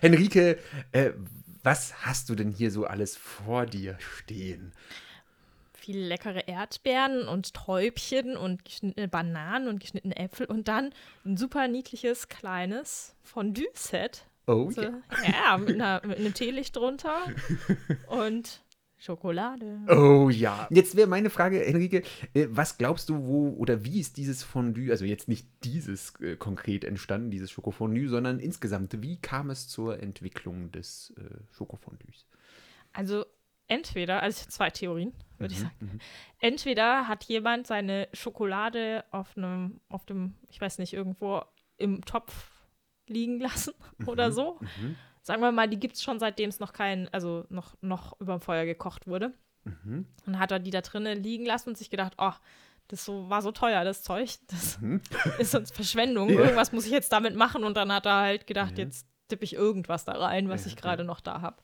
Henrike, äh, was hast du denn hier so alles vor dir stehen? Viele leckere Erdbeeren und Träubchen und geschnittene Bananen und geschnittene Äpfel und dann ein super niedliches kleines Fondue-Set. Oh, So, ja. ja, mit, einer, mit einem Teelicht drunter und Schokolade. Oh ja. Jetzt wäre meine Frage, Henrike, äh, was glaubst du, wo oder wie ist dieses Fondue, also jetzt nicht dieses äh, konkret entstanden, dieses Schokofondue, sondern insgesamt, wie kam es zur Entwicklung des äh, Schokofondues? Also entweder, also zwei Theorien, würde Mhm, ich sagen. Entweder hat jemand seine Schokolade auf einem, auf dem, ich weiß nicht, irgendwo im Topf liegen lassen oder so. Mhm. Sagen wir mal, die gibt es schon seitdem es noch kein, also noch, noch über dem Feuer gekocht wurde. Mhm. Dann hat er die da drinnen liegen lassen und sich gedacht, oh, das so, war so teuer, das Zeug. Das ist sonst Verschwendung. Mhm. Ja. Irgendwas muss ich jetzt damit machen. Und dann hat er halt gedacht, Ja. jetzt tippe ich irgendwas da rein, was Ja, ich gerade noch da habe.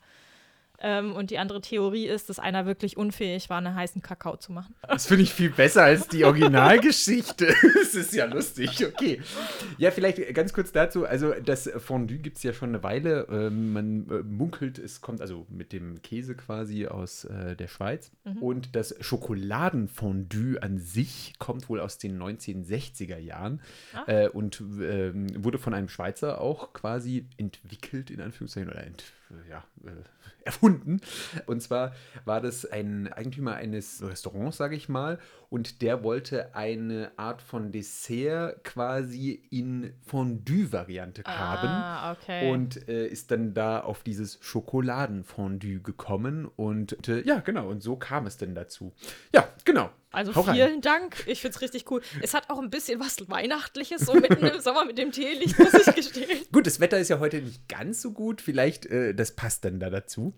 Ähm, und die andere Theorie ist, dass einer wirklich unfähig war, einen heißen Kakao zu machen. Das finde ich viel besser als die Originalgeschichte. Das ist ja lustig, okay. Ja, vielleicht ganz kurz dazu. Also, das Fondue gibt es ja schon eine Weile. Ähm, man äh, munkelt, es kommt also mit dem Käse quasi aus äh, der Schweiz. Und das Schokoladenfondue an sich kommt wohl aus den 1960er Jahren Ah. äh, und ähm, wurde von einem Schweizer auch quasi entwickelt, in Anführungszeichen, oder ent, ja, äh, erfunden. Und zwar war das ein Eigentümer eines Restaurants, sage ich mal, und der wollte eine Art von Dessert quasi in Fondue-Variante haben. Ah, okay. Und äh, ist dann da auf dieses Schokoladenfondue gekommen und äh, ja, genau, und so kam es denn dazu. Ja, genau. Also Hau rein. vielen Dank. Ich finde es richtig cool. Es hat auch ein bisschen was Weihnachtliches, so mitten im Sommer mit dem Teelicht, muss ich gestehen. Gut, das Wetter ist ja heute nicht ganz so gut, vielleicht, äh, das passt dann da dazu.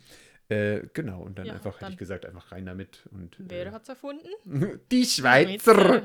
Äh, genau, und dann Ja, einfach, hätte ich gesagt, einfach rein damit. Und, Wer äh, hat's erfunden? die Schweizer.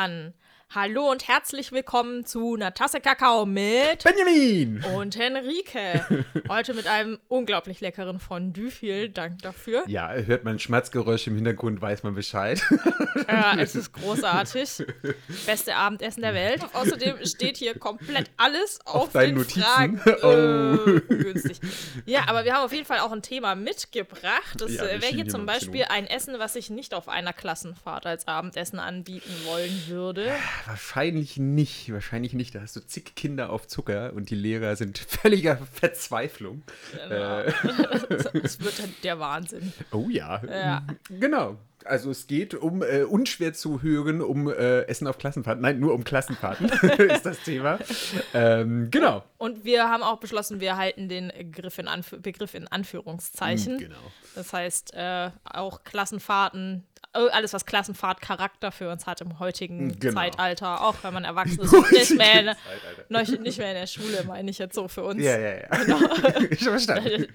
Dann hallo und herzlich willkommen zu einer Tasse Kakao mit Benjamin! und Henrike. Heute mit einem unglaublich leckeren Fondue. Vielen Dank dafür. Ja, hört man Schmatzgeräusch im Hintergrund, weiß man Bescheid. Ja, es ist großartig. Beste Abendessen der Welt. Außerdem steht hier komplett alles auf, Auf deinen den Notizen? Fragen. Oh. Äh, ungünstig. Ja, aber wir haben auf jeden Fall auch ein Thema mitgebracht. Das Ja, äh, wäre hier zum Beispiel ein Essen, was ich nicht auf einer Klassenfahrt als Abendessen anbieten wollen würde. Wahrscheinlich nicht, wahrscheinlich nicht. Da hast du zig Kinder auf Zucker und die Lehrer sind völliger Verzweiflung. Genau. Äh, Es wird dann der Wahnsinn. oh ja. Ja. Genau. Also es geht um äh, unschwer zu hören, um äh, Essen auf Klassenfahrten. Nein, nur um Klassenfahrten ist das Thema. Ähm, genau. Und wir haben auch beschlossen, wir halten den Begriff in, Anf Begriff in Anführungszeichen. Genau. Das heißt, äh, auch Klassenfahrten, äh, alles, was Klassenfahrt-Charakter für uns hat im heutigen Genau. Zeitalter, auch wenn man erwachsen ist und nicht mehr, in, der- nicht mehr in der Schule, meine ich jetzt so für uns. Ja, ja, ja. Genau. ich verstanden.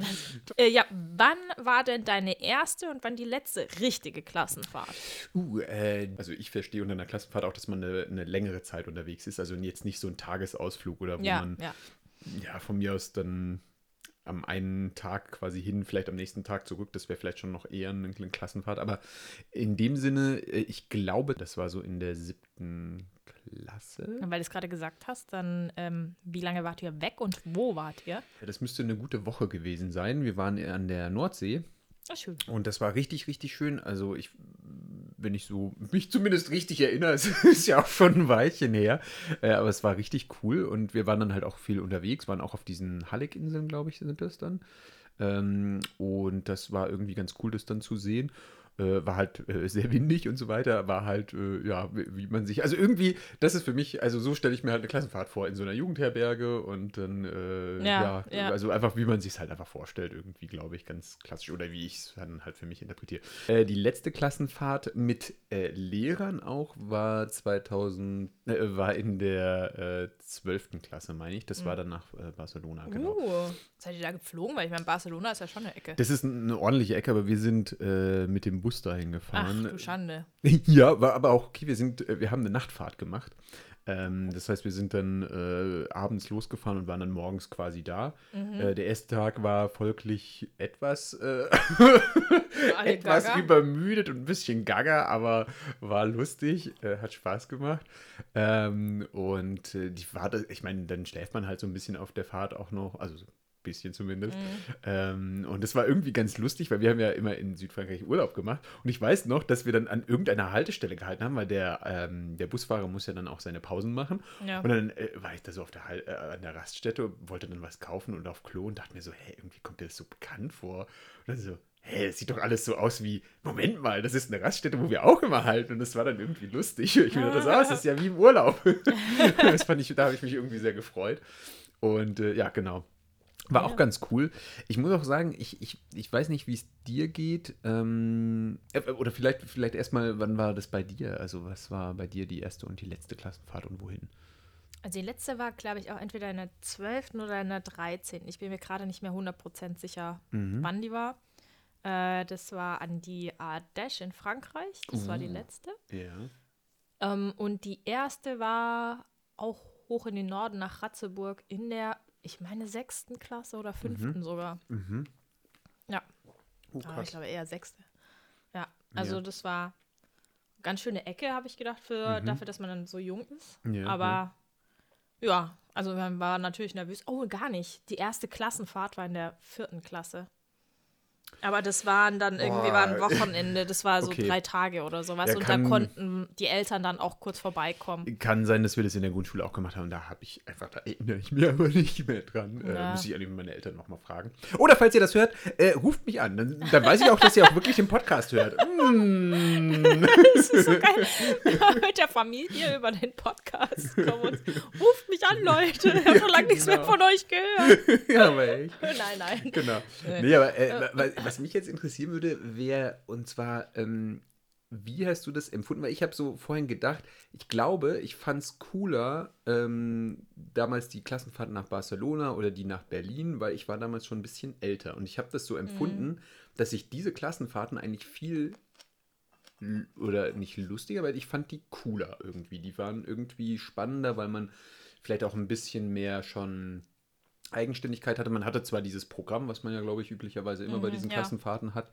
Äh, ja, wann war denn deine erste und wann die letzte richtige Klassenfahrt? Uh, äh, also ich verstehe unter einer Klassenfahrt auch, dass man eine, eine längere Zeit unterwegs ist. Also jetzt nicht so ein Tagesausflug oder wo Ja, man ja. ja von mir aus dann am einen Tag quasi hin, vielleicht am nächsten Tag zurück. Das wäre vielleicht schon noch eher eine, eine Klassenfahrt. Aber in dem Sinne, äh, ich glaube, das war so in der siebten Klasse. Und weil du es gerade gesagt hast, dann ähm, wie lange wart ihr weg und wo wart ihr? Ja, das müsste eine gute Woche gewesen sein. Wir waren an der Nordsee. Ah, schön. Und das war richtig, richtig schön. Also ich, wenn ich so mich zumindest richtig erinnere, es ist ja auch schon ein Weilchen her, äh, aber es war richtig cool und wir waren dann halt auch viel unterwegs, waren auch auf diesen Halleck-Inseln, glaube ich, sind das dann. Ähm, und das war irgendwie ganz cool, das dann zu sehen. Äh, war halt äh, sehr windig und so weiter, war halt, äh, ja, wie, man sich, also irgendwie, das ist für mich, also so stelle ich mir halt eine Klassenfahrt vor, in so einer Jugendherberge und dann, äh, ja, Ja, ja. also einfach, wie man sich halt einfach vorstellt, irgendwie, glaube ich, ganz klassisch oder wie ich es dann halt für mich interpretiere. Äh, die letzte Klassenfahrt mit äh, Lehrern auch war 2000, äh, war in der äh, 12. Klasse, meine ich, das war dann nach Barcelona, genau. Uh, seid ihr da geflogen? Weil ich meine, Barcelona ist ja schon eine Ecke. Das ist eine ordentliche Ecke, aber wir sind mit dem Bus dahin Ach, gefahren. du Schande. ja, war aber auch okay. Wir sind, äh, wir haben eine Nachtfahrt gemacht. Ähm, das heißt, wir sind dann äh, abends losgefahren und waren dann morgens quasi da. Mhm. Äh, der erste Tag war folglich etwas, äh, etwas gaga? übermüdet und ein bisschen gaga, aber war lustig, äh, hat Spaß gemacht. Ähm, und äh, die Fahrt, ich meine, dann schläft man halt so ein bisschen auf der Fahrt auch noch, also bisschen zumindest. Ähm, und das war irgendwie ganz lustig, weil wir haben ja immer in Südfrankreich Urlaub gemacht. Und ich weiß noch, dass wir dann an irgendeiner Haltestelle gehalten haben, weil der, ähm, der Busfahrer muss ja dann auch seine Pausen machen. Ja. Und dann äh, war ich da so auf der, Hal- äh, an der Raststätte, wollte dann was kaufen und auf Klo und dachte mir so, hä, irgendwie kommt dir das so bekannt vor. Und dann so, hä, das sieht doch alles so aus wie, Moment mal, das ist eine Raststätte, wo wir auch immer halten. Und das war dann irgendwie lustig. Ich mir dachte, so, ah, das ist ja wie im Urlaub. das fand ich, da habe ich mich irgendwie sehr gefreut. Und äh, ja, genau. War Ja. auch ganz cool. Ich muss auch sagen, ich, ich, ich weiß nicht, wie es dir geht. Ähm, äh, oder vielleicht, vielleicht erstmal, wann war das bei dir? Also, was war bei dir die erste und die letzte Klassenfahrt und wohin? Also die letzte war, glaube ich, auch entweder in der 12. oder in der 13. Ich bin mir gerade nicht mehr 100% sicher, Mhm. wann die war. Äh, das war an die Ardèche in Frankreich. Das war die Uh. letzte. Ja. Ähm, und die erste war auch hoch in den Norden nach Ratzeburg in der, ich meine, sechsten Klasse oder fünften sogar. Mhm. Ja, Oh, aber ich glaube eher sechste. Ja, also Ja. das war ganz schöne Ecke, habe ich gedacht, für, Mhm. dafür, dass man dann so jung ist. Ja, aber ja. also man war natürlich nervös. Oh, gar nicht. Die erste Klassenfahrt war in der vierten Klasse. Aber das waren dann irgendwie Boah. war ein Wochenende, das war so Okay. drei Tage oder sowas. Ja, und da konnten die Eltern dann auch kurz vorbeikommen. Kann sein, dass wir das in der Grundschule auch gemacht haben. Da habe ich einfach, da erinnere ich mich aber nicht mehr dran. Äh, Ja. muss ich eigentlich meine Eltern nochmal fragen. Oder falls ihr das hört, äh, ruft mich an. Dann, dann weiß ich auch, dass ihr auch wirklich den Podcast hört. Mm. Das ist so geil. Mit der Familie über den Podcast kommen und ruft mich an, Leute. Ich habe schon lange nichts mehr genau. von euch gehört. ja, aber echt. Nein, nein. Genau. Nee. Aber äh, was mich jetzt interessieren würde, wäre, und zwar, ähm, wie hast du das empfunden? Weil ich habe so vorhin gedacht, ich glaube, ich fand es cooler, ähm, damals die Klassenfahrt nach Barcelona oder die nach Berlin, weil ich war damals schon ein bisschen älter. Und ich habe das so empfunden, dass ich diese Klassenfahrten eigentlich viel oder nicht lustiger, weil ich fand die cooler irgendwie. Die waren irgendwie spannender, weil man vielleicht auch ein bisschen mehr schon Eigenständigkeit hatte. Man hatte zwar dieses Programm, was man ja, glaube ich, üblicherweise immer bei Mhm, diesen ja. Klassenfahrten hat,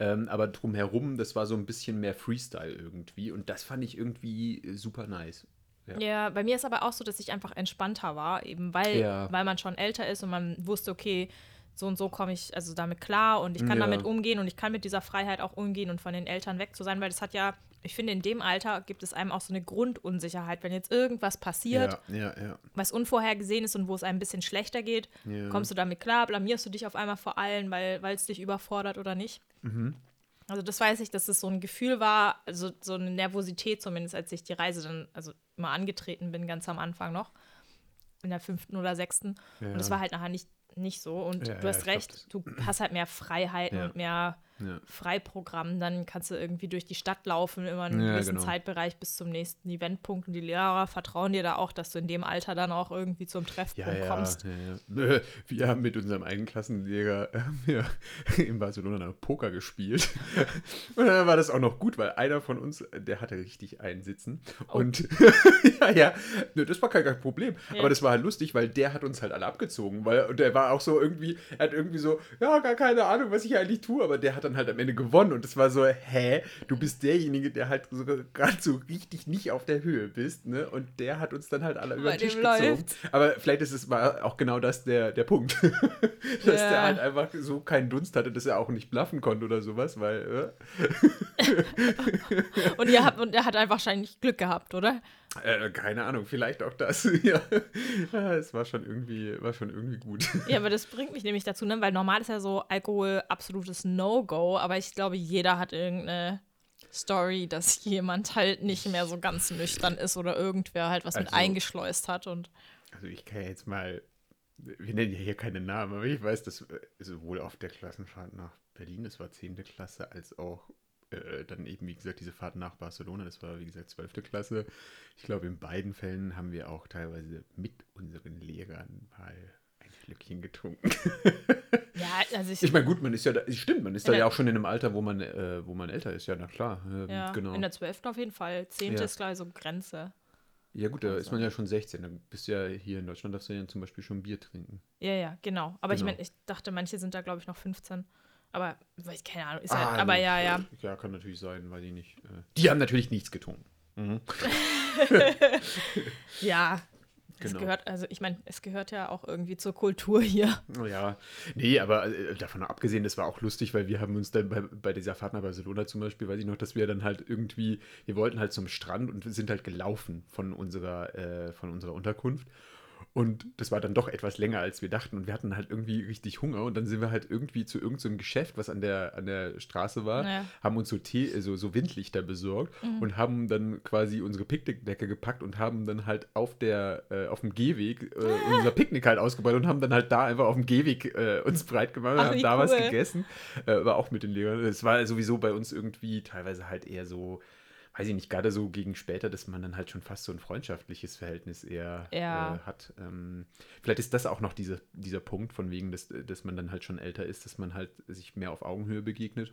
ähm, aber drumherum, das war so ein bisschen mehr Freestyle irgendwie und das fand ich irgendwie äh, super nice. Ja. Ja, bei mir ist aber auch so, dass ich einfach entspannter war, eben weil, Ja. weil man schon älter ist und man wusste, okay, so und so komme ich also damit klar und ich kann Ja. damit umgehen und ich kann mit dieser Freiheit auch umgehen und von den Eltern weg zu sein, weil das hat ja, ich finde, in dem Alter gibt es einem auch so eine Grundunsicherheit, wenn jetzt irgendwas passiert, Ja, ja, ja. was unvorhergesehen ist und wo es einem ein bisschen schlechter geht, kommst du damit klar, blamierst du dich auf einmal vor allen, weil es dich überfordert oder nicht. Mhm. Also das weiß ich, dass es so ein Gefühl war, also so eine Nervosität zumindest, als ich die Reise dann, also immer angetreten bin, ganz am Anfang noch, in der fünften oder sechsten. Und das war halt nachher nicht, nicht so. Und du hast glaub, recht, das- du hast halt mehr Freiheiten und mehr Ja. Freiprogramm. Dann kannst du irgendwie durch die Stadt laufen, immer einen Ja, gewissen genau. Zeitbereich bis zum nächsten Eventpunkt. Und die Lehrer vertrauen dir da auch, dass du in dem Alter dann auch irgendwie zum Treffpunkt Ja, kommst. ja, Wir haben mit unserem einen Klassenlehrer äh, in Barcelona noch Poker gespielt. Und dann war das auch noch gut, weil einer von uns, der hatte richtig einsitzen. Oh. Und ja, ja, das war kein, kein Problem. Aber das war halt lustig, weil der hat uns halt alle abgezogen. Weil, und der war auch so irgendwie, er hat irgendwie so, ja, gar keine Ahnung, was ich eigentlich tue. Aber der hat dann halt am Ende gewonnen. Und das war so, hä, du bist derjenige, der halt so, gerade so richtig nicht auf der Höhe bist. Ne? Und der hat uns dann halt alle über den Tisch gezogen. läuft's. Aber vielleicht ist es war auch genau das der, der Punkt. dass Ja. der halt einfach so keinen Dunst hatte, dass er auch nicht bluffen konnte oder sowas, weil Und, ihr habt, und er hat einfach wahrscheinlich Glück gehabt, oder? äh, äh, keine Ahnung, vielleicht auch das. ja. ja, es war schon irgendwie, war schon irgendwie gut. Ja, aber das bringt mich nämlich dazu, ne? weil normal ist ja so Alkohol absolutes No-Go go, aber ich glaube, jeder hat irgendeine Story, dass jemand halt nicht mehr so ganz nüchtern ist oder irgendwer halt was mit Also- eingeschleust hat und Also ich kann ja jetzt mal, wir nennen ja hier keine Namen, aber ich weiß, dass sowohl auf der Klassenfahrt nach Berlin, das war 10. Klasse, als auch äh, dann eben, wie gesagt, diese Fahrt nach Barcelona, das war, wie gesagt, 12. Klasse. Ich glaube, in beiden Fällen haben wir auch teilweise mit unseren Lehrern mal Schlückchen getrunken. ja, also ich, Ich meine, gut, man ist ja da, stimmt, man ist da In ja der- auch schon in einem Alter, wo man, äh, wo man älter ist, ja, na klar. ähm, ja, genau. in der 12. auf jeden Fall. 10. Ja. ist gleich so Grenze. Ja, gut, da ist Also. man ja schon 16. Dann bist du ja hier in Deutschland, darfst du ja zum Beispiel schon Bier trinken. Ja, ja, genau. Aber ich Genau. meine, ich dachte, manche sind da, glaube ich, noch 15. Aber, weiß ich, keine Ahnung. Ist Ah, halt, aber nee. ja, ja. Ja, kann natürlich sein, weil die nicht. Äh, die haben natürlich nichts getrunken. Mhm. Ja. Es Genau. gehört, also ich meine, es gehört ja auch irgendwie zur Kultur hier. Ja, nee, aber äh, davon abgesehen, das war auch lustig, weil wir haben uns dann bei, bei dieser Fahrt nach Barcelona zum Beispiel, weiß ich noch, dass wir dann halt irgendwie, wir wollten halt zum Strand und wir sind halt gelaufen von unserer, äh, von unserer Unterkunft. Und das war dann doch etwas länger, als wir dachten. Und wir hatten halt irgendwie richtig Hunger. Und dann sind wir halt irgendwie zu irgendeinem so Geschäft, was an der, an der Straße war, Ja. haben uns so, Tee, so, so Windlichter besorgt und haben dann quasi unsere Picknickdecke gepackt und haben dann halt auf, der, äh, auf dem Gehweg äh, unser Picknick halt ausgebaut und haben dann halt da einfach auf dem Gehweg äh, uns breit gemacht und haben da was cool. gegessen. Äh, aber auch mit den Lehrern. Es war sowieso bei uns irgendwie teilweise halt eher so, weiß ich nicht, gerade so gegen später, dass man dann halt schon fast so ein freundschaftliches Verhältnis eher Ja. äh, hat. Ähm, vielleicht ist das auch noch diese, dieser Punkt, von wegen, dass, dass man dann halt schon älter ist, dass man halt sich mehr auf Augenhöhe begegnet.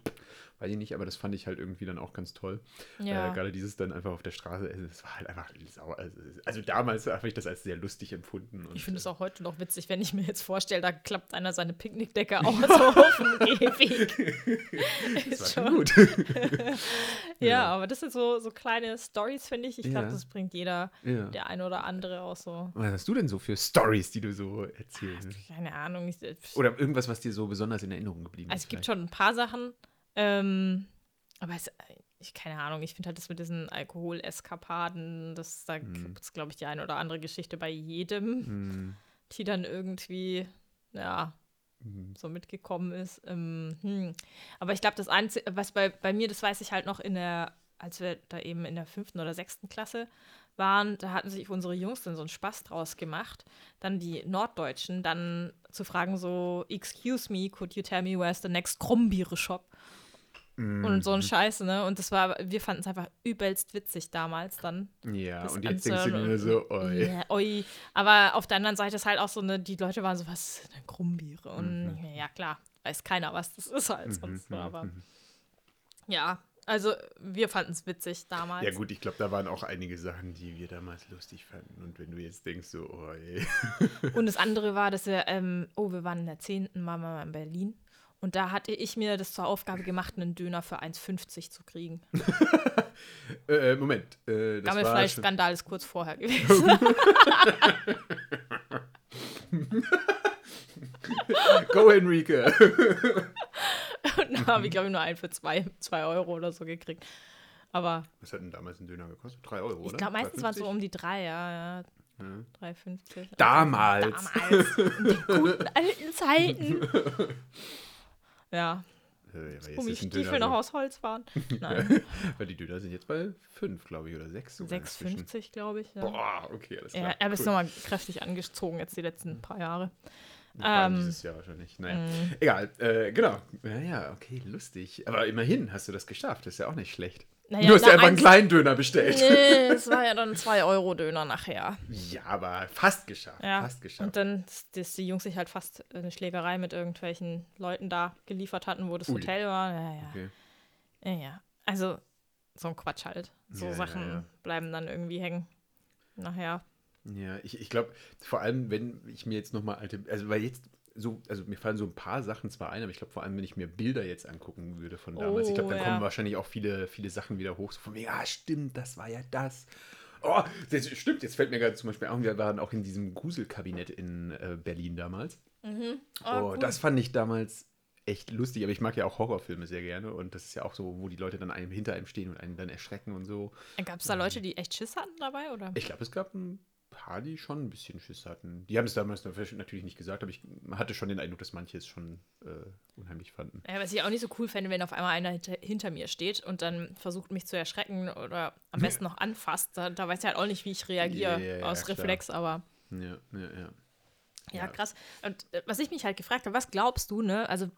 Weiß ich nicht, aber das fand ich halt irgendwie dann auch ganz toll. Ja. Äh, gerade dieses dann einfach auf der Straße, essen, das war halt einfach sau. Also, also damals habe ich das als sehr lustig empfunden. Und, Ich finde es äh, auch heute noch witzig, wenn ich mir jetzt vorstelle, da klappt einer seine Picknickdecke aus auf dem Gehweg. Ist schon- gut. Ja, Ja. aber das sind so, so kleine Stories, finde ich. Ich glaube, Ja. das bringt jeder, ja. der eine oder andere auch so. Was hast du denn so für Stories, die du so erzählst? Keine Ahnung. Ich, Oder irgendwas, was dir so besonders in Erinnerung geblieben also ist? es gibt vielleicht? schon ein paar Sachen. Ähm, aber es, ich keine Ahnung, ich finde halt das mit diesen Alkoholeskapaden, das da Mhm. gibt es, glaube ich, die eine oder andere Geschichte bei jedem, Hm, die dann irgendwie, ja, hm, so mitgekommen ist. Ähm, hm. Aber ich glaube, das Einzige, was bei, bei mir, das weiß ich halt noch in der, als wir da eben in der fünften oder sechsten Klasse waren, da hatten sich unsere Jungs dann so einen Spaß draus gemacht, dann die Norddeutschen dann zu fragen so, excuse me, could you tell me where's the next Krummbiere shop? Und so ein Scheiß, ne? Und das war, wir fanden es einfach übelst witzig damals dann. Ja, und jetzt denkst du und- so, oi. Ja, oi. Aber auf der anderen Seite ist halt auch so eine, die Leute waren so, was ist denn Krummbiere? Und Mhm. ja klar, weiß keiner, was das ist halt sonst. Mhm, so, aber mhm. ja, also wir fanden es witzig damals. Ja gut, ich glaube, da waren auch einige Sachen, die wir damals lustig fanden. Und wenn du jetzt denkst, so, oh ey. Und das andere war, dass wir, ähm, oh, wir waren in der 10. waren wir mal in Berlin. Und da hatte ich mir das zur Aufgabe gemacht, einen Döner für 1,50 zu kriegen. äh, Moment. Äh, war schon- Gammelfleischskandal ist kurz vorher gewesen. Go, Enrique. Und da habe ich, glaube ich, nur einen für 2 Euro oder so gekriegt. Aber Was hat denn damals ein Döner gekostet? Drei Euro, ich oder? glaube, meistens waren es so 3,50? um die 3, ja, ja. Ja. 3,50. Damals. Damals. In den guten alten Zeiten. Ja, Äh, ist Stiefel noch aus Holz waren. Nein, Weil die Döner sind jetzt bei fünf, glaube ich, oder sechs. sogar inzwischen. 6,50 glaube ich. Ja. Boah, okay, alles klar. Ja, er ist cool. nochmal kräftig angezogen jetzt die letzten paar Jahre. Ähm, dieses Jahr wahrscheinlich. Naja, Mm. egal. Äh, genau. Naja, okay, lustig. Aber immerhin hast du das geschafft. Das ist ja auch nicht schlecht. Naja, du hast na, ja einfach einen kleinen Döner bestellt. Nee, es war ja dann 2-Euro-Döner nachher. Ja, aber fast geschafft. Ja. Fast geschafft. Und dann, dass- die Jungs sich halt fast eine Schlägerei mit irgendwelchen Leuten da geliefert hatten, wo das Ui. Hotel war. Ja, ja. okay. Ja, ja. Also, so ein Quatsch halt. So ja, Sachen ja. bleiben dann irgendwie hängen. Nachher. Ja, ich, ich glaube, vor allem, wenn ich mir jetzt nochmal alte, also weil jetzt so, also mir fallen so ein paar Sachen zwar ein, aber ich glaube vor allem, wenn ich mir Bilder jetzt angucken würde von damals, ich glaube, Oh, dann ja. kommen wahrscheinlich auch viele, viele Sachen wieder hoch, so von mir, ah, stimmt, das war ja das. Oh, das stimmt, jetzt fällt mir gerade zum Beispiel auch, wir waren auch in diesem Gruselkabinett in äh, Berlin damals. Oh, das fand ich damals echt lustig, aber ich mag ja auch Horrorfilme sehr gerne und das ist ja auch so, wo die Leute dann einem hinter einem stehen und einen dann erschrecken und so. Gab es da Leute, die echt Schiss hatten dabei? Oder? Ich glaube, es gab ein die schon ein bisschen Schiss hatten. Die haben es damals natürlich nicht gesagt, aber ich hatte schon den Eindruck, dass manche es schon äh, unheimlich fanden. Ja, was ich auch nicht so cool fände, wenn auf einmal einer hinter, hinter, mir steht und dann versucht, mich zu erschrecken oder am besten noch anfasst. Da, da weiß ich halt auch nicht, wie ich reagiere ja, ja, aus Reflex, aber. Ja, ja, ja. Ja, krass. Und äh, was ich mich halt gefragt habe, was glaubst du, ne? Also,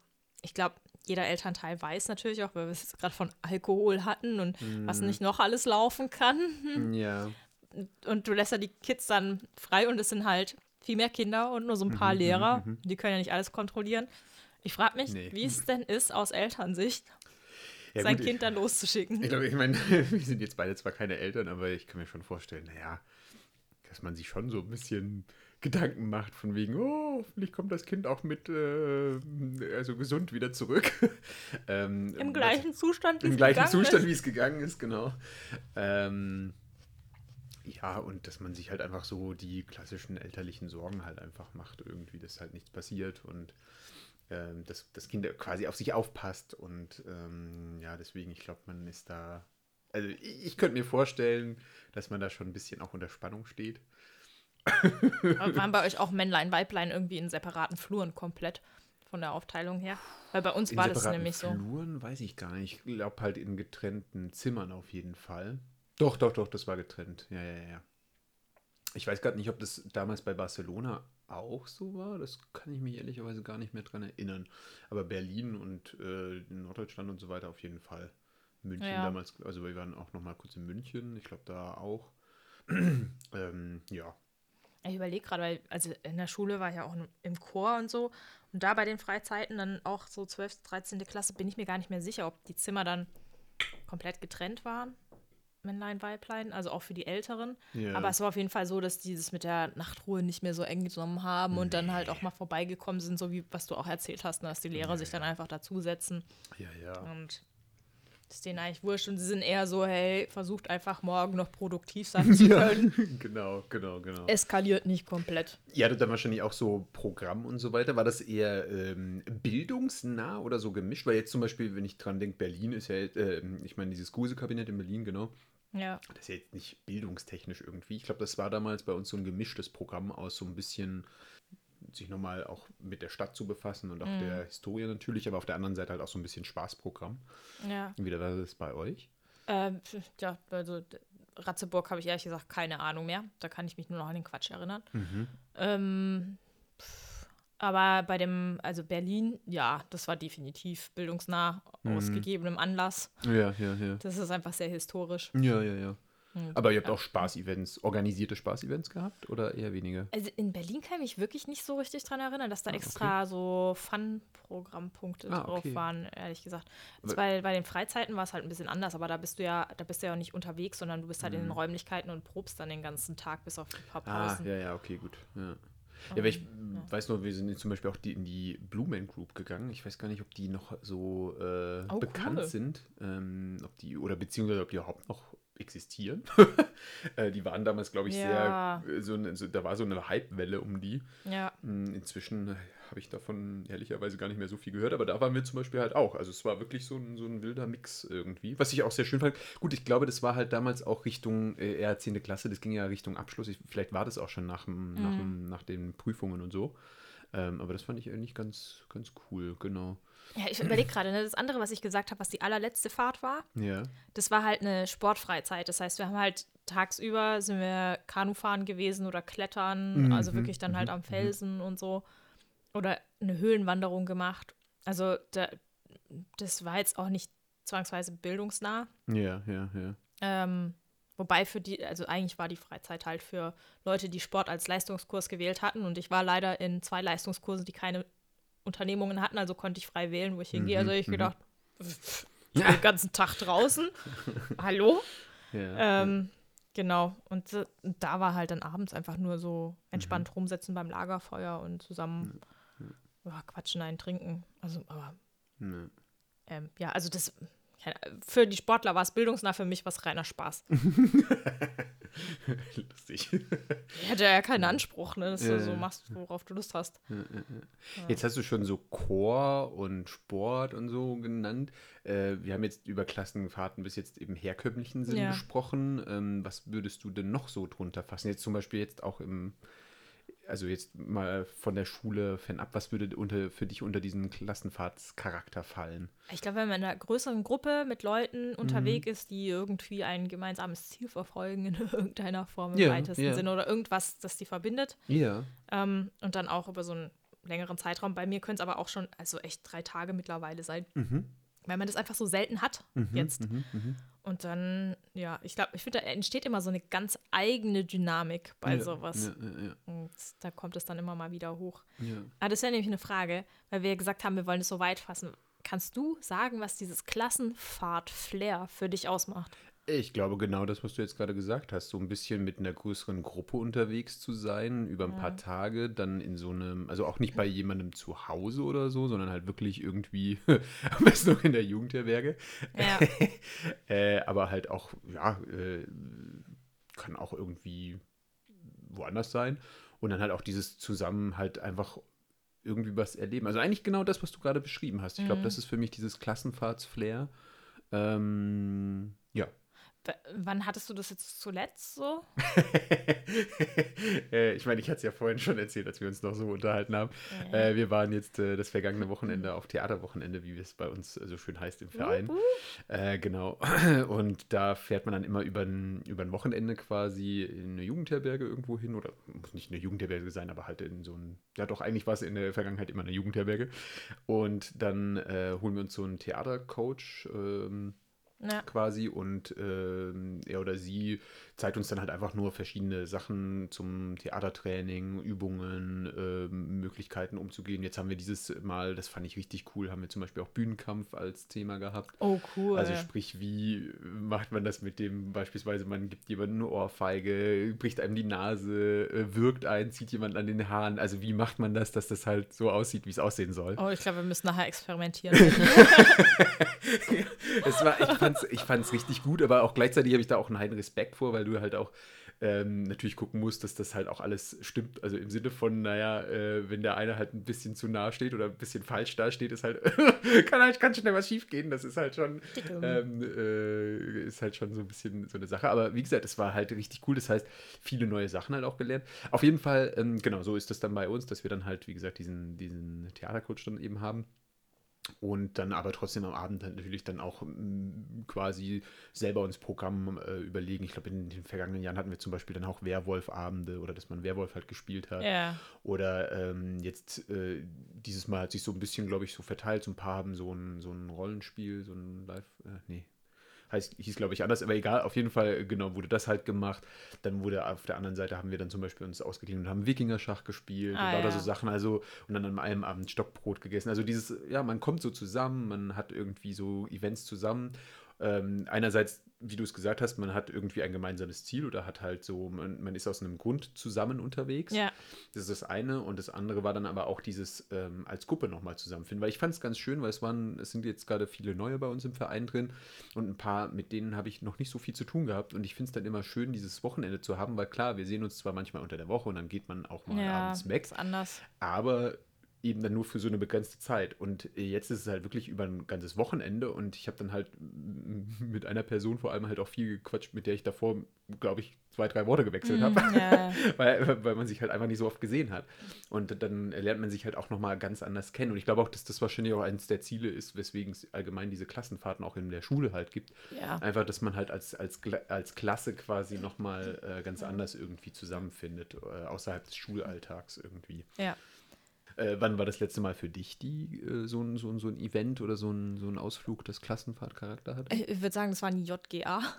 ich glaube, jeder Elternteil weiß natürlich auch, weil wir es gerade von Alkohol hatten und mm. was nicht noch alles laufen kann. Ja. Und du lässt ja die Kids dann frei und es sind halt viel mehr Kinder und nur so ein paar mhm, Lehrer. Mhm, mhm. Die können ja nicht alles kontrollieren. Ich frage mich, nee. wie es denn ist aus Elternsicht, ja, sein gut, Kind dann loszuschicken. Ich glaube, ich meine, wir sind jetzt beide zwar keine Eltern, aber ich kann mir schon vorstellen, naja, dass man sich schon so ein bisschen Gedanken macht, von wegen, oh, hoffentlich kommt das Kind auch mit, äh, also gesund wieder zurück. ähm, Im gleichen was, Zustand, wie es gleichen Zustand, ist. wie es gegangen ist, genau. Ähm, ja, und dass man sich halt einfach so die klassischen elterlichen Sorgen halt einfach macht, irgendwie, dass halt nichts passiert und ähm, dass das Kind quasi auf sich aufpasst. Und ähm, ja, deswegen, ich glaube, man ist da. Also ich, ich könnte mir vorstellen, dass man da schon ein bisschen auch unter Spannung steht. Aber waren bei euch auch Männlein, Weiblein irgendwie in separaten Fluren komplett von der Aufteilung her? Weil bei uns in war das nämlich Fluren so. Fluren weiß ich gar nicht. Ich glaube halt in getrennten Zimmern auf jeden Fall. Doch, doch, doch, das war getrennt. Ja, ja, ja. Ich weiß gerade nicht, ob das damals bei Barcelona auch so war. Das kann ich mich ehrlicherweise gar nicht mehr dran erinnern. Aber Berlin und äh, Norddeutschland und so weiter auf jeden Fall. München ja. damals, also wir waren auch noch mal kurz in München. Ich glaube, da auch. ähm, ja, ich überlege gerade, weil, also in der Schule war ich ja auch im Chor und so. Und da bei den Freizeiten, dann auch so 12., 13. Klasse, bin ich mir gar nicht mehr sicher, ob die Zimmer dann komplett getrennt waren. Männlein, Weiblein, also auch für die Älteren. Ja. Aber es war auf jeden Fall so, dass die das mit der Nachtruhe nicht mehr so eng genommen haben nee. und dann halt auch mal vorbeigekommen sind, so wie was du auch erzählt hast, ne, dass die Lehrer ja, sich dann einfach dazusetzen. Ja, ja. Und ist denen eigentlich wurscht und sie sind eher so, hey, versucht einfach morgen noch produktiv sein zu können. Ja, genau, genau, genau. Eskaliert nicht komplett. Ihr hattet dann wahrscheinlich auch so Programm und so weiter. War das eher ähm, bildungsnah oder so gemischt? Weil jetzt zum Beispiel, wenn ich dran denke, Berlin ist ja, äh, ich meine, dieses Guse-Kabinett in Berlin, genau. Ja. Das ist ja jetzt nicht bildungstechnisch irgendwie. Ich glaube, das war damals bei uns so ein gemischtes Programm aus so ein bisschen sich nochmal auch mit der Stadt zu befassen und auch mhm. der Historie natürlich, aber auf der anderen Seite halt auch so ein bisschen Spaßprogramm. Ja. Wie war das bei euch? Ähm, ja, also Ratzeburg habe ich ehrlich gesagt keine Ahnung mehr. Da kann ich mich nur noch an den Quatsch erinnern. Mhm. Ähm, aber bei dem, also Berlin, ja, das war definitiv bildungsnah mhm. aus gegebenem Anlass. Ja, ja, ja. Das ist einfach sehr historisch. Ja, ja, ja. Hm, Aber ihr habt ja. auch Spaß-Events, organisierte Spaß-Events gehabt oder eher weniger? Also in Berlin kann ich mich wirklich nicht so richtig dran erinnern, dass da ah, extra okay. so Fun-Programmpunkte ah, drauf okay. waren, ehrlich gesagt. Also bei, bei den Freizeiten war es halt ein bisschen anders, aber da bist du ja, da bist du ja auch nicht unterwegs, sondern du bist halt mhm. in den. Räumlichkeiten und probst dann den ganzen Tag bis auf ein paar ah, Pausen. Ah, ja, ja, okay, gut. Ja. Ja, weil ich ja. weiß nur, wir sind zum Beispiel auch die, in die Blue Man Group gegangen. Ich weiß gar nicht, ob die noch so äh, oh, bekannt cool. sind. Ähm, ob die, oder beziehungsweise ob die überhaupt noch existieren. Äh, die waren damals, glaube ich, ja. sehr, äh, so, so, da war so eine Hypewelle um die. Ja. Hm, inzwischen habe ich davon ehrlicherweise gar nicht mehr so viel gehört, aber da waren wir zum Beispiel halt auch. Also es war wirklich so ein, so ein wilder Mix irgendwie, was ich auch sehr schön fand. Gut, ich glaube, das war halt damals auch Richtung äh, eher 10. Klasse, das ging ja Richtung Abschluss. Ich, vielleicht war das auch schon nach, mhm. nach, nach den Prüfungen und so. Ähm, aber das fand ich eigentlich ganz, ganz cool, genau. Ja, ich überlege gerade, ne, das andere, was ich gesagt habe, was die allerletzte Fahrt war, ja. das war halt eine Sportfreizeit. Das heißt, wir haben halt tagsüber sind wir Kanufahren gewesen oder Klettern, mhm, also wirklich dann halt mhm, am mhm. Felsen mhm. und so. Oder eine Höhlenwanderung gemacht. Also da, das war jetzt auch nicht zwangsweise bildungsnah. Ja, ja, ja. Ähm, wobei für die, also eigentlich war die Freizeit halt für Leute, die Sport als Leistungskurs gewählt hatten. Und ich war leider in zwei Leistungskursen, die keine Unternehmungen hatten, also konnte ich frei wählen, wo ich hingehe. Also mhm, ich mhm. gedacht, ich bin den ganzen Tag draußen. Hallo? Ja, ähm, ja. Genau. Und da war halt dann abends einfach nur so entspannt mhm. rumsetzen beim Lagerfeuer und zusammen ja, quatschen, ein trinken. Also, aber ähm, ja, also das, für die Sportler war es bildungsnah, für mich war es reiner Spaß. Lustig. Ich hätte ja keinen Anspruch, ne, dass du so machst, worauf du Lust hast. Jetzt hast du schon so Chor und Sport und so genannt. Äh, wir haben jetzt über Klassenfahrten bis jetzt im herkömmlichen Sinn Ja. gesprochen. Ähm, was würdest du denn noch so drunter fassen? Jetzt zum Beispiel jetzt auch im, also jetzt mal von der Schule fernab, was würde unter, für dich unter diesen Klassenfahrtscharakter fallen? Ich glaube, wenn man in einer größeren Gruppe mit Leuten Mhm. unterwegs ist, die irgendwie ein gemeinsames Ziel verfolgen in irgendeiner Form im Ja, weitesten ja. Sinne oder irgendwas, das die verbindet Ja. ähm, und dann auch über so einen längeren Zeitraum. Bei mir können es aber auch schon, also echt drei Tage mittlerweile sein, Mhm. weil man das einfach so selten hat jetzt. Und dann, ja, ich glaube, ich finde, da entsteht immer so eine ganz eigene Dynamik bei ja, sowas. Ja, ja, Und da kommt es dann immer mal wieder hoch. ja. Ah, das wäre nämlich eine Frage, weil wir ja gesagt haben, wir wollen es so weit fassen. Kannst du sagen, was dieses Klassenfahrt-Flair für dich ausmacht? Ich glaube genau das, was du jetzt gerade gesagt hast, so ein bisschen mit einer größeren Gruppe unterwegs zu sein, über ein paar Tage, dann in so einem, also auch nicht bei jemandem zu Hause oder so, sondern halt wirklich irgendwie, am besten noch in der Jugendherberge, Ja, äh, aber halt auch, ja, äh, kann auch irgendwie woanders sein und dann halt auch dieses zusammen halt einfach irgendwie was erleben. Also eigentlich genau das, was du gerade beschrieben hast. Ich glaube, das ist für mich dieses Klassenfahrts-Flair. Ähm, ja. Wann hattest du das jetzt zuletzt so? äh, ich meine, ich hatte es ja vorhin schon erzählt, als wir uns noch so unterhalten haben. Äh, wir waren jetzt äh, das vergangene Wochenende auf Theaterwochenende, wie es bei uns äh, so schön heißt im Verein. Äh, genau. Und da fährt man dann immer über ein, über ein Wochenende quasi in eine Jugendherberge irgendwo hin. Oder muss nicht eine Jugendherberge sein, aber halt in so ein. Ja, doch, eigentlich war es in der Vergangenheit immer eine Jugendherberge. Und dann äh, holen wir uns so einen Theatercoach. Ähm, Ja. quasi und ähm, er oder sie zeigt uns dann halt einfach nur verschiedene Sachen zum Theatertraining, Übungen, ähm, Möglichkeiten umzugehen. Jetzt haben wir dieses Mal, das fand ich richtig cool, haben wir zum Beispiel auch Bühnenkampf als Thema gehabt. Oh, cool. Also sprich, wie macht man das mit dem, beispielsweise man gibt jemandem eine Ohrfeige, bricht einem die Nase, äh, wirkt ein, zieht jemand an den Haaren. Also wie macht man das, dass das halt so aussieht, wie es aussehen soll? oh, ich glaube, wir müssen nachher experimentieren. es war, ich fand's, ich fand's richtig gut, aber auch gleichzeitig habe ich da auch einen heiden Respekt vor, weil du halt auch ähm, natürlich gucken musst, dass das halt auch alles stimmt. Also im Sinne von, naja, äh, wenn der eine halt ein bisschen zu nah steht oder ein bisschen falsch da steht, ist halt, kann halt ganz schnell was schief gehen. Das ist halt schon, ähm, äh, ist halt schon so ein bisschen so eine Sache. Aber wie gesagt, es war halt richtig cool. Das heißt, viele neue Sachen halt auch gelernt. Auf jeden Fall, ähm, genau, so ist das dann bei uns, dass wir dann halt, wie gesagt, diesen, diesen Theatercoach dann eben haben. Und dann aber trotzdem am Abend dann natürlich dann auch mm, quasi selber uns Programm äh, überlegen. Ich glaube, in den vergangenen Jahren hatten wir zum Beispiel dann auch Werwolf-Abende oder dass man Werwolf halt gespielt hat. ja. Oder ähm, jetzt äh, dieses Mal hat sich so ein bisschen, glaube ich, so verteilt. So ein paar haben so ein, so ein Rollenspiel, so ein Live, äh, nee. Heißt, hieß, glaube ich, anders, aber egal, auf jeden Fall, äh, genau, wurde das halt gemacht. Dann wurde auf der anderen Seite haben wir dann zum Beispiel uns ausgeglichen und haben Wikingerschach gespielt Ah, und lauter ja. so Sachen, also, und dann an einem Abend Stockbrot gegessen. Also dieses, ja, man kommt so zusammen, man hat irgendwie so Events zusammen. Ähm, einerseits, wie du es gesagt hast, man hat irgendwie ein gemeinsames Ziel oder hat halt so, man, man ist aus einem Grund zusammen unterwegs. Ja. Das ist das eine. Und das andere war dann aber auch dieses ähm, als Gruppe nochmal zusammenfinden. Weil ich fand es ganz schön, weil es waren, es sind jetzt gerade viele neue bei uns im Verein drin und ein paar, mit denen habe ich noch nicht so viel zu tun gehabt. Und ich finde es dann immer schön, dieses Wochenende zu haben, weil klar, wir sehen uns zwar manchmal unter der Woche und dann geht man auch mal Ja, abends weg, ist anders. aber eben dann nur für so eine begrenzte Zeit. Und äh, jetzt ist es halt wirklich über ein ganzes Wochenende und ich habe dann halt mit einer Person vor allem halt auch viel gequatscht, mit der ich davor, glaube ich, zwei, drei Worte gewechselt habe Mm, ja. weil, weil man sich halt einfach nicht so oft gesehen hat. Und dann lernt man sich halt auch nochmal ganz anders kennen. Und ich glaube auch, dass das wahrscheinlich auch eines der Ziele ist, weswegen es allgemein diese Klassenfahrten auch in der Schule halt gibt. ja. Einfach, dass man halt als, als, als Klasse quasi nochmal äh, ganz anders irgendwie zusammenfindet, äh, außerhalb des Schulalltags irgendwie. Ja. Äh, wann war das letzte Mal für dich die, äh, so, ein, so, ein, so ein Event oder so ein, so ein Ausflug, das Klassenfahrtcharakter hat? Ich würde sagen, das war ein JGA.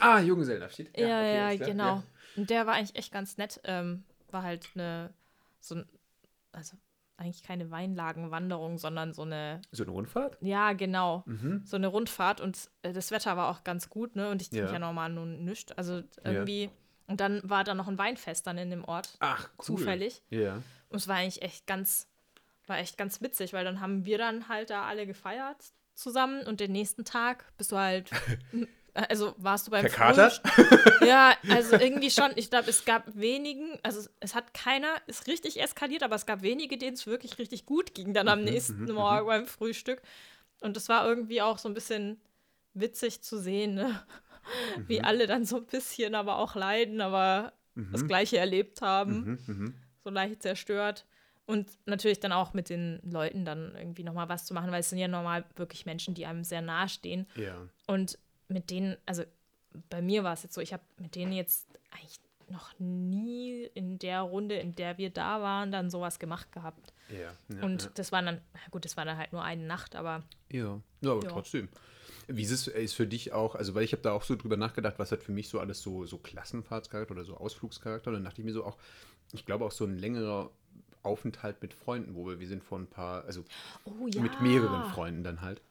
Ah, Junggesellenabschied. Ja, ja, okay, klar. genau. Ja. Und der war eigentlich echt ganz nett. Ähm, war halt eine, so ein, also eigentlich keine Weinlagenwanderung, sondern so eine, So eine Rundfahrt? ja, genau, Mhm. so eine Rundfahrt. Und äh, das Wetter war auch ganz gut, ne? Und ich trinke Ja. ja. normal nur nichts. Also irgendwie, und dann war da noch ein Weinfest dann in dem Ort. Ach, cool. Zufällig. Ja. Und es war eigentlich echt ganz, war echt ganz witzig, weil dann haben wir dann halt da alle gefeiert zusammen und den nächsten Tag bist du halt, also warst du beim Verkatert? Ja, also irgendwie schon. Ich glaube, es gab wenigen, also es, es hat keiner, ist richtig eskaliert, aber es gab wenige, denen es wirklich richtig gut ging dann Mhm, am nächsten Morgen beim Frühstück. Und das war irgendwie auch so ein bisschen witzig zu sehen, ne? Mhm. wie alle dann so ein bisschen aber auch leiden, aber das Gleiche erlebt haben Mhm, mhm. so leicht zerstört. Und natürlich dann auch mit den Leuten dann irgendwie nochmal was zu machen, weil es sind ja normal wirklich Menschen, die einem sehr nahe stehen. Ja. Und mit denen, also bei mir war es jetzt so, ich habe mit denen jetzt eigentlich noch nie in der Runde, in der wir da waren, dann sowas gemacht gehabt. Ja. ja Und ja. das war dann, na gut, das war dann halt nur eine Nacht, aber Ja, ja aber Ja. trotzdem. Wie ist es ist für dich auch, also weil ich habe da auch so drüber nachgedacht, was hat für mich so alles so, so Klassenfahrtscharakter oder so Ausflugscharakter. Und dann dachte ich mir so auch, ich glaube auch so ein längerer Aufenthalt mit Freunden, wo wir, wir sind vor ein paar, also oh ja. mit mehreren Freunden dann halt.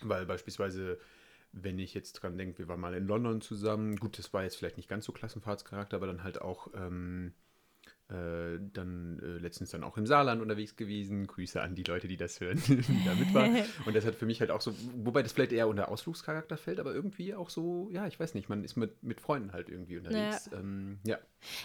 Weil beispielsweise, wenn ich jetzt dran denke, wir waren mal in London zusammen, gut, das war jetzt vielleicht nicht ganz so Klassenfahrtscharakter, aber dann halt auch ähm, äh, dann äh, letztens dann auch im Saarland unterwegs gewesen. Grüße an die Leute, die das hören, die da mit waren. Und das hat für mich halt auch so, wobei das vielleicht eher unter Ausflugscharakter fällt, aber irgendwie auch so, ja, ich weiß nicht, man ist mit, mit Freunden halt irgendwie unterwegs. Ja, ähm, ja.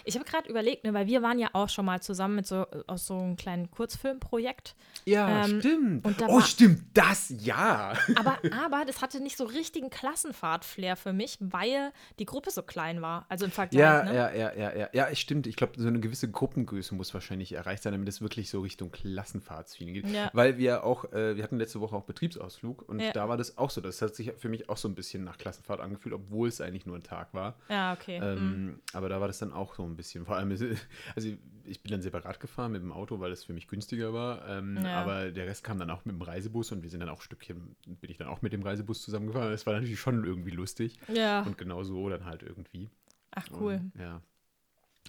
Ich habe gerade überlegt, ne, weil wir waren ja auch schon mal zusammen mit so aus so einem kleinen Kurzfilmprojekt. ja Ähm, stimmt. oh, war- stimmt, das, ja. Aber, aber das hatte nicht so richtigen Klassenfahrt-Flair für mich, weil die Gruppe so klein war. Also im Vergleich. Ja, ne? ja, ja, ja, ja, ja, es stimmt. Ich glaube, so eine gewisse Gruppengröße muss wahrscheinlich erreicht sein, damit es wirklich so Richtung Klassenfahrtsfeeling geht. Ja. Weil wir auch, äh, wir hatten letzte Woche auch Betriebsausflug und Ja. da war das auch so. Das hat sich für mich auch so ein bisschen nach Klassenfahrt angefühlt, obwohl es eigentlich nur ein Tag war. Ja, okay. mhm. Ähm, aber da war das dann auch so ein bisschen. Vor allem, also ich bin dann separat gefahren mit dem Auto, weil es für mich günstiger war. Ähm, Ja. Aber der Rest kam dann auch mit dem Reisebus und wir sind dann auch ein Stückchen, bin ich dann auch mit dem Reisebus zusammengefahren. Das war natürlich schon irgendwie lustig. ja. Und genau so dann halt irgendwie. Ach, cool. Und, ja.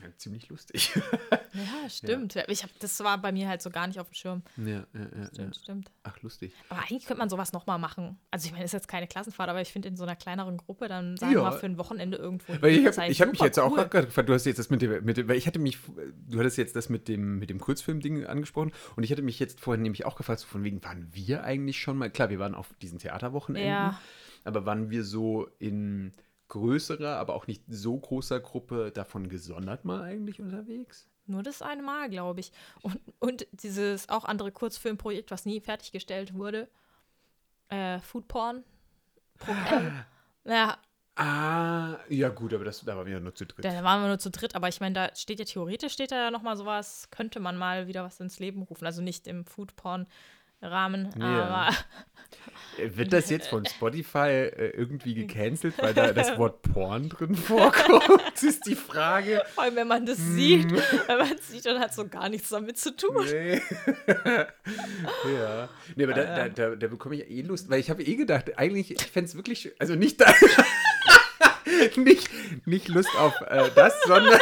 Ja. Ziemlich lustig. Ja, stimmt. Ich hab, das war bei mir halt so gar nicht auf dem Schirm. ja, ja, ja, ja. Stimmt, stimmt. Ach, lustig. Aber eigentlich könnte man sowas nochmal machen. Also ich meine, es ist jetzt keine Klassenfahrt, aber ich finde in so einer kleineren Gruppe dann, sagen wir Ja. mal, für ein Wochenende irgendwo Weil ich habe hab mich jetzt auch cool. gerade gefragt, du hast jetzt das mit dem, mit weil ich hatte mich, du hattest jetzt das mit dem, mit dem Kurzfilm-Ding angesprochen und ich hatte mich jetzt vorhin nämlich auch gefragt, so von wegen, waren wir eigentlich schon mal, klar, wir waren auf diesen Theaterwochenenden, Ja. aber waren wir so in größerer, aber auch nicht so großer Gruppe davon gesondert mal eigentlich unterwegs? Nur das eine Mal, glaube ich. Und, und dieses auch andere Kurzfilmprojekt, was nie fertiggestellt wurde. Äh, Foodporn-Programm. ja, Ah, ja gut, aber das, da waren wir ja nur zu dritt. da waren wir nur zu dritt, aber ich meine, da steht ja theoretisch, steht da ja nochmal sowas, könnte man mal wieder was ins Leben rufen. Also nicht im Foodporn-Rahmen, Ja. aber Äh, Wird das jetzt von Spotify äh, irgendwie gecancelt, weil da das Wort Porn drin vorkommt? Das ist die Frage. vor allem, wenn man das sieht, wenn man es sieht, dann hat es so gar nichts damit zu tun. Nee. ja. Nee, aber da, da, da, da bekomme ich eh Lust, weil ich habe eh gedacht, eigentlich, ich fände es wirklich, schön- also nicht da, nicht, nicht Lust auf äh, das, sondern.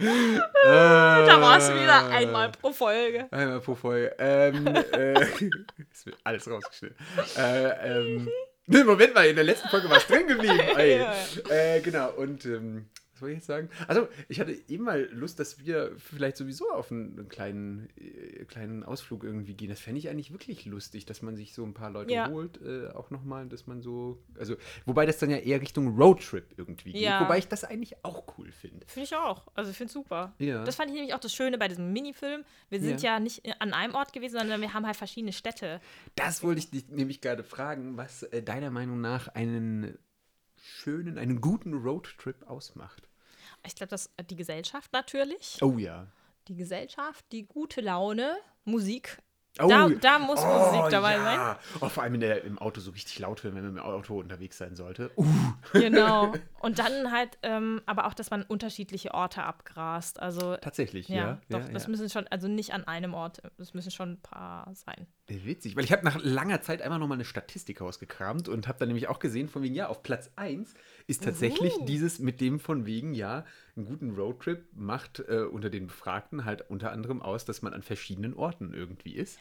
Da war es wieder einmal pro Folge. Einmal pro Folge. Ähm, äh, es wird alles rausgeschnitten. Äh, ähm, Moment mal, in der letzten Folge war es drin geblieben. Ey. Äh, genau, und ähm, was soll ich jetzt sagen? Also, ich hatte eben mal Lust, dass wir vielleicht sowieso auf einen, einen kleinen, äh, kleinen Ausflug irgendwie gehen. Das fände ich eigentlich wirklich lustig, dass man sich so ein paar Leute Ja. holt, äh, auch nochmal, dass man so, also, wobei das dann ja eher Richtung Roadtrip irgendwie geht. Ja. Wobei ich das eigentlich auch cool finde. Finde ich auch. Also ich finde es super. Ja. Das fand ich nämlich auch das Schöne bei diesem Minifilm. Wir sind ja, nicht an einem Ort gewesen, sondern wir haben halt verschiedene Städte. Das wollte ich dich nämlich gerade fragen, was äh, deiner Meinung nach einen schönen, einen guten Roadtrip ausmacht. Ich glaube, das die Gesellschaft natürlich. Oh ja. Die Gesellschaft, die gute Laune, Musik. Oh, Da- da muss Musik dabei ja. Oh, vor allem in der, im Auto so richtig laut hören, wenn man im Auto unterwegs sein sollte. Uh. Genau. Und dann halt, ähm, aber auch, dass man unterschiedliche Orte abgrast. Also Tatsächlich, ja, ja. doch, ja, das müssen schon, also nicht an einem Ort, das müssen schon ein paar sein. Witzig, weil ich habe nach langer Zeit einmal nochmal eine Statistik rausgekramt und habe dann nämlich auch gesehen, von wegen, ja, auf Platz 1 ist tatsächlich Uhu. dieses mit dem von wegen, ja, einen guten Roadtrip macht äh, unter den Befragten halt unter anderem aus, dass man an verschiedenen Orten irgendwie ist.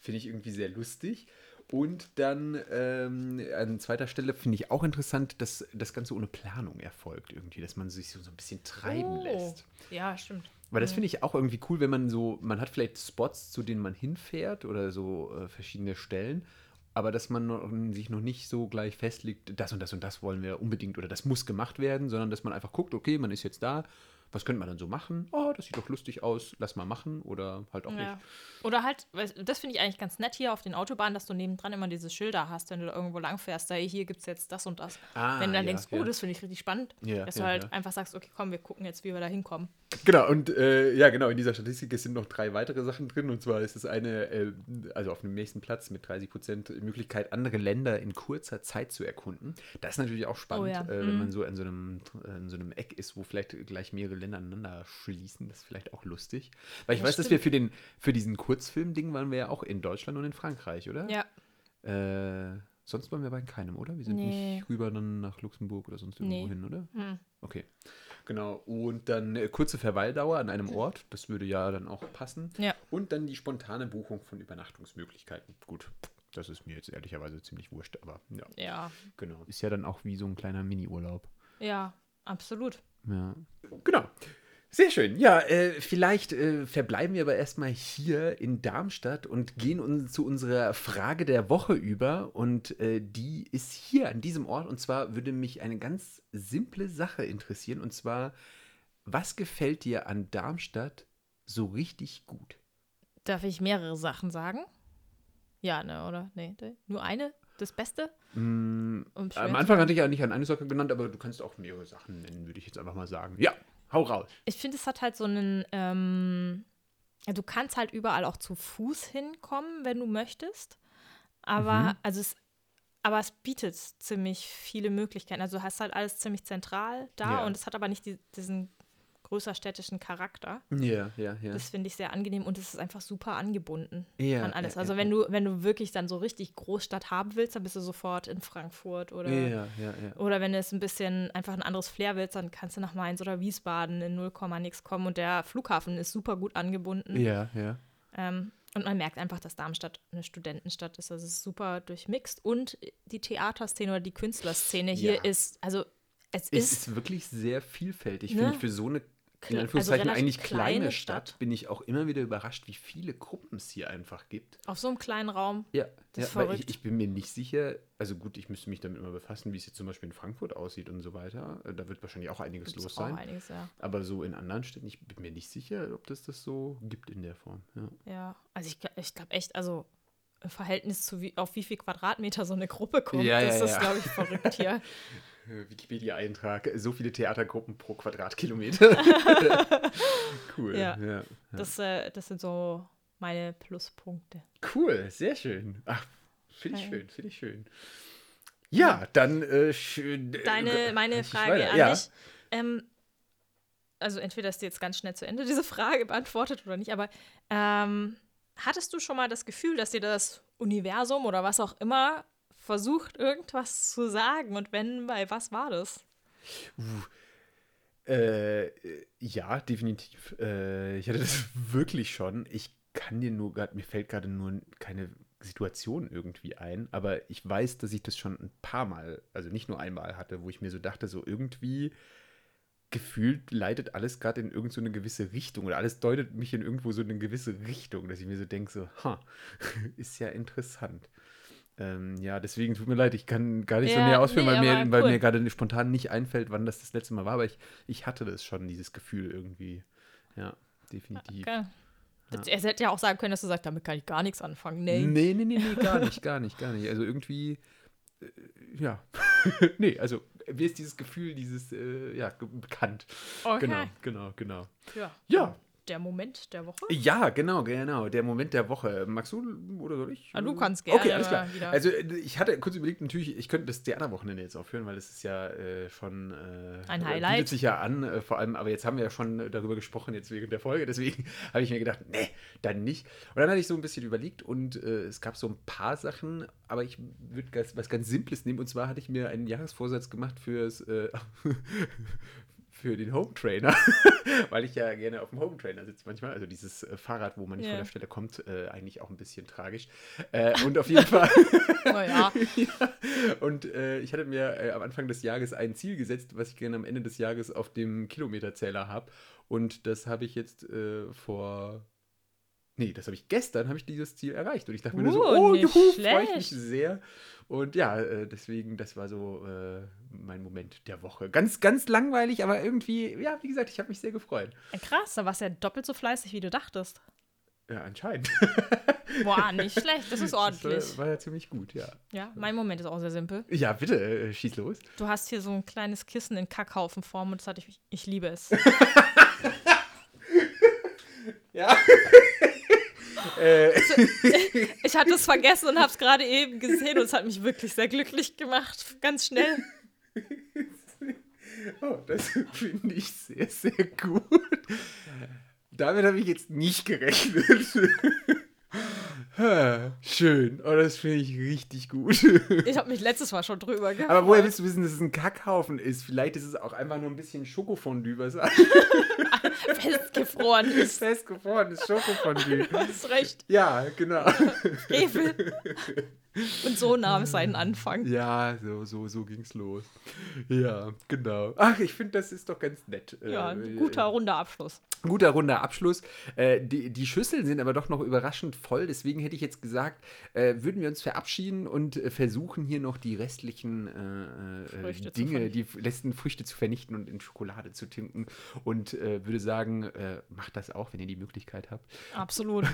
Finde ich irgendwie sehr lustig. Und dann ähm, an zweiter Stelle finde ich auch interessant, dass das Ganze ohne Planung erfolgt irgendwie, dass man sich so, so ein bisschen treiben Oh. lässt. Ja, stimmt. Weil das finde ich auch irgendwie cool, wenn man so, man hat vielleicht Spots, zu denen man hinfährt oder so äh, verschiedene Stellen, aber dass man noch, sich noch nicht so gleich festlegt, das und das und das wollen wir unbedingt oder das muss gemacht werden, sondern dass man einfach guckt, okay, man ist jetzt da, was könnte man dann so machen? Oh, das sieht doch lustig aus, lass mal machen oder halt auch Ja. nicht. Oder halt, das finde ich eigentlich ganz nett hier auf den Autobahnen, dass du nebendran immer diese Schilder hast, wenn du da irgendwo langfährst. Da hier gibt es jetzt das und das. Ah, wenn du dann ja, denkst, oh, ja. das finde ich richtig spannend, dass du halt einfach sagst, okay, komm, wir gucken jetzt, wie wir da hinkommen. Genau, und äh, ja, genau, in dieser Statistik sind noch drei weitere Sachen drin. Und zwar ist es eine, äh, also auf dem nächsten Platz mit 30 Prozent Möglichkeit, andere Länder in kurzer Zeit zu erkunden. Das ist natürlich auch spannend, Oh äh, wenn mhm. man so in so, einem, in so einem Eck ist, wo vielleicht gleich mehrere Länder aneinander schließen. Das ist vielleicht auch lustig. Weil ich Ja, weiß, dass wir für, den, für diesen Kurzfilm-Ding waren wir ja auch in Deutschland und in Frankreich, oder? Ja, Äh, sonst waren wir bei keinem, oder? Wir sind Nee. nicht rüber dann nach Luxemburg oder sonst irgendwo Nee. hin, oder? hm. Okay, genau. Und dann äh, kurze Verweildauer an einem Ort, das würde ja dann auch passen. Ja. Und dann die spontane Buchung von Übernachtungsmöglichkeiten. Gut, das ist mir jetzt ehrlicherweise ziemlich wurscht, aber ja, ja, genau. Ist ja dann auch wie so ein kleiner Mini-Urlaub. ja, absolut. Ja. Genau. Sehr schön. Ja, äh, vielleicht äh, verbleiben wir aber erstmal hier in Darmstadt und gehen uns zu unserer Frage der Woche über. Und äh, die ist hier an diesem Ort. Und zwar würde mich eine ganz simple Sache interessieren. Und zwar, was gefällt dir an Darmstadt so richtig gut? Darf ich mehrere Sachen sagen? Ja, ne, oder? Nee, nee. nur eine? Das Beste? Mm, am Anfang hatte ich ja nicht an eine Sache genannt, aber du kannst auch mehrere Sachen nennen, würde ich jetzt einfach mal sagen. Ja, hau raus. Ich finde, es hat halt so einen, ähm, du kannst halt überall auch zu Fuß hinkommen, wenn du möchtest. Aber, Mhm. also es, aber es bietet ziemlich viele Möglichkeiten. Also du hast halt alles ziemlich zentral da Ja. und es hat aber nicht die, diesen größerstädtischen Charakter. Ja, ja, ja. Das finde ich sehr angenehm und es ist einfach super angebunden Ja, an alles. ja, Also ja, wenn du, wenn du wirklich dann so richtig Großstadt haben willst, dann bist du sofort in Frankfurt oder ja, ja, ja. oder wenn du es ein bisschen einfach ein anderes Flair willst, dann kannst du nach Mainz oder Wiesbaden in 0, nix kommen. Und der Flughafen ist super gut angebunden. Ja, ja. Ähm, und man merkt einfach, dass Darmstadt eine Studentenstadt ist. Also es ist super durchmixt. Und die Theaterszene oder die Künstlerszene hier Ja. ist, also es Es ist, ist wirklich sehr vielfältig, Ne? finde ich. Für so eine, in Anführungszeichen, also eigentlich kleine kleine Stadt, Stadt. bin ich auch immer wieder überrascht, wie viele Gruppen es hier einfach gibt. auf so einem kleinen Raum. Ja, Das ist ja ich, verrückt. ich bin mir nicht sicher, also gut, ich müsste mich damit mal befassen, wie es jetzt zum Beispiel in Frankfurt aussieht und so weiter. Äh, Da wird wahrscheinlich auch einiges Gibt's los sein. einiges, ja. Aber so in anderen Städten, ich bin mir nicht sicher, ob das das so gibt in der Form. Ja. Ja, also ich, ich glaube echt, also im Verhältnis zu wie, auf wie viel Quadratmeter so eine Gruppe kommt, Ja, ist das, ja. glaube ich, verrückt hier. Äh, Wikipedia-Eintrag, so viele Theatergruppen pro Quadratkilometer. cool. Ja. ja. Das, äh, das sind so meine Pluspunkte. Cool, sehr schön. Ach, finde ich schön, finde ich schön. Ja, dann äh, schön. äh, Deine, meine ich Frage an ja. dich. Ähm, also entweder ist die jetzt ganz schnell zu Ende, diese Frage beantwortet oder nicht, aber ähm, hattest du schon mal das Gefühl, dass dir das Universum oder was auch immer versucht, irgendwas zu sagen? Und wenn, bei was war das? Äh, ja, definitiv. Äh, ich hatte das wirklich schon. Ich kann dir nur gerade, mir fällt gerade nur keine Situation irgendwie ein, aber ich weiß, dass ich das schon ein paar Mal, also nicht nur einmal hatte, wo ich mir so dachte, so irgendwie gefühlt leitet alles gerade in irgendeine so gewisse Richtung oder alles deutet mich in irgendwo so eine gewisse Richtung, dass ich mir so denke, so, ha, ist ja interessant. Ähm, ja, deswegen tut mir leid, ich kann gar nicht so Ja, näher ausführen, nee, weil, mir, weil cool. mir gerade spontan nicht einfällt, wann das das letzte Mal war, aber ich, ich hatte das schon, dieses Gefühl irgendwie. Ja, definitiv. Okay. Das, Er hätte ja auch sagen können, dass du sagst, damit kann ich gar nichts anfangen. Nee. Nee, nee, nee, nee, gar nicht, gar nicht, gar nicht. Also irgendwie, äh, ja. nee, also mir ist dieses Gefühl, dieses, äh, ja, bekannt. Okay. Genau, genau, genau. Ja. Ja, Der Moment der Woche? ja, genau, genau. Der Moment der Woche. Magst du oder soll ich? Ah, du kannst gerne Okay, alles klar. wieder. Also äh, ich hatte kurz überlegt, natürlich, ich könnte das Theaterwochenende jetzt aufführen, weil es ist ja äh, schon äh, Ein Highlight. Bietet sich ja an, äh, vor allem, aber jetzt haben wir ja schon darüber gesprochen, jetzt wegen der Folge, deswegen habe ich mir gedacht, nee, dann nicht. Und dann hatte ich so ein bisschen überlegt und äh, es gab so ein paar Sachen, aber ich würde was ganz Simples nehmen und zwar hatte ich mir einen Jahresvorsatz gemacht fürs, äh, für den Home Trainer, weil ich ja gerne auf dem Home Trainer sitze manchmal. Also dieses äh, Fahrrad, wo man nicht Ja. von der Stelle kommt, äh, eigentlich auch ein bisschen tragisch. Äh, und auf jeden Fall. Naja, ja. Und äh, ich hatte mir äh, am Anfang des Jahres ein Ziel gesetzt, was ich gerne am Ende des Jahres auf dem Kilometerzähler habe. Und das habe ich jetzt äh, vor. Nee, das habe ich gestern, habe ich dieses Ziel erreicht. Und ich dachte mir nur so, Uh, oh, juhu, freue ich mich sehr. Und ja, äh, deswegen, das war so äh, mein Moment der Woche. Ganz, ganz langweilig, aber irgendwie, ja, wie gesagt, ich habe mich sehr gefreut. krass, da warst du ja doppelt so fleißig, wie du dachtest. Ja, anscheinend. Boah, nicht schlecht, das ist Das ordentlich. war, war ja ziemlich gut, ja. Ja, mein Moment ist auch sehr simpel. Ja, bitte, äh, schieß los. Du hast hier so ein kleines Kissen in Kackhaufenform und das hatte ich, ich liebe es. Ja. Äh, Ich hatte es vergessen und habe es gerade eben gesehen und es hat mich wirklich sehr glücklich gemacht. Ganz schnell. Oh, das finde ich sehr, sehr gut. Damit habe ich jetzt nicht gerechnet. Schön. Oh, das finde ich richtig gut. Ich habe mich letztes Mal schon drüber gefreut. Aber woher willst du wissen, dass es ein Kackhaufen ist? Vielleicht ist es auch einfach nur ein bisschen Schokofondue, was festgefroren ist. festgefrorenes Schokofondue. Du hast recht. Ja, genau. Frevel. Und so nahm es seinen Anfang. Ja, so, so, so ging's los. Ja, genau. Ach, ich finde, das ist doch ganz nett. Ja, Äh, ein guter, runder Abschluss. Guter runder Abschluss. Äh, die, die Schüsseln sind aber doch noch überraschend voll. Deswegen hätte ich jetzt gesagt, äh, würden wir uns verabschieden und äh, versuchen hier noch die restlichen äh, äh, Dinge, die letzten Früchte zu vernichten und in Schokolade zu tinken. Und äh, würde sagen, macht das auch, wenn ihr die Möglichkeit habt. Absolut.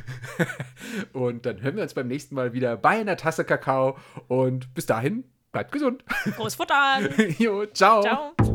Und dann hören wir uns beim nächsten Mal wieder bei einer Tasse Kakao. Und bis dahin, bleibt gesund. Groß Futter. jo, ciao. Ciao.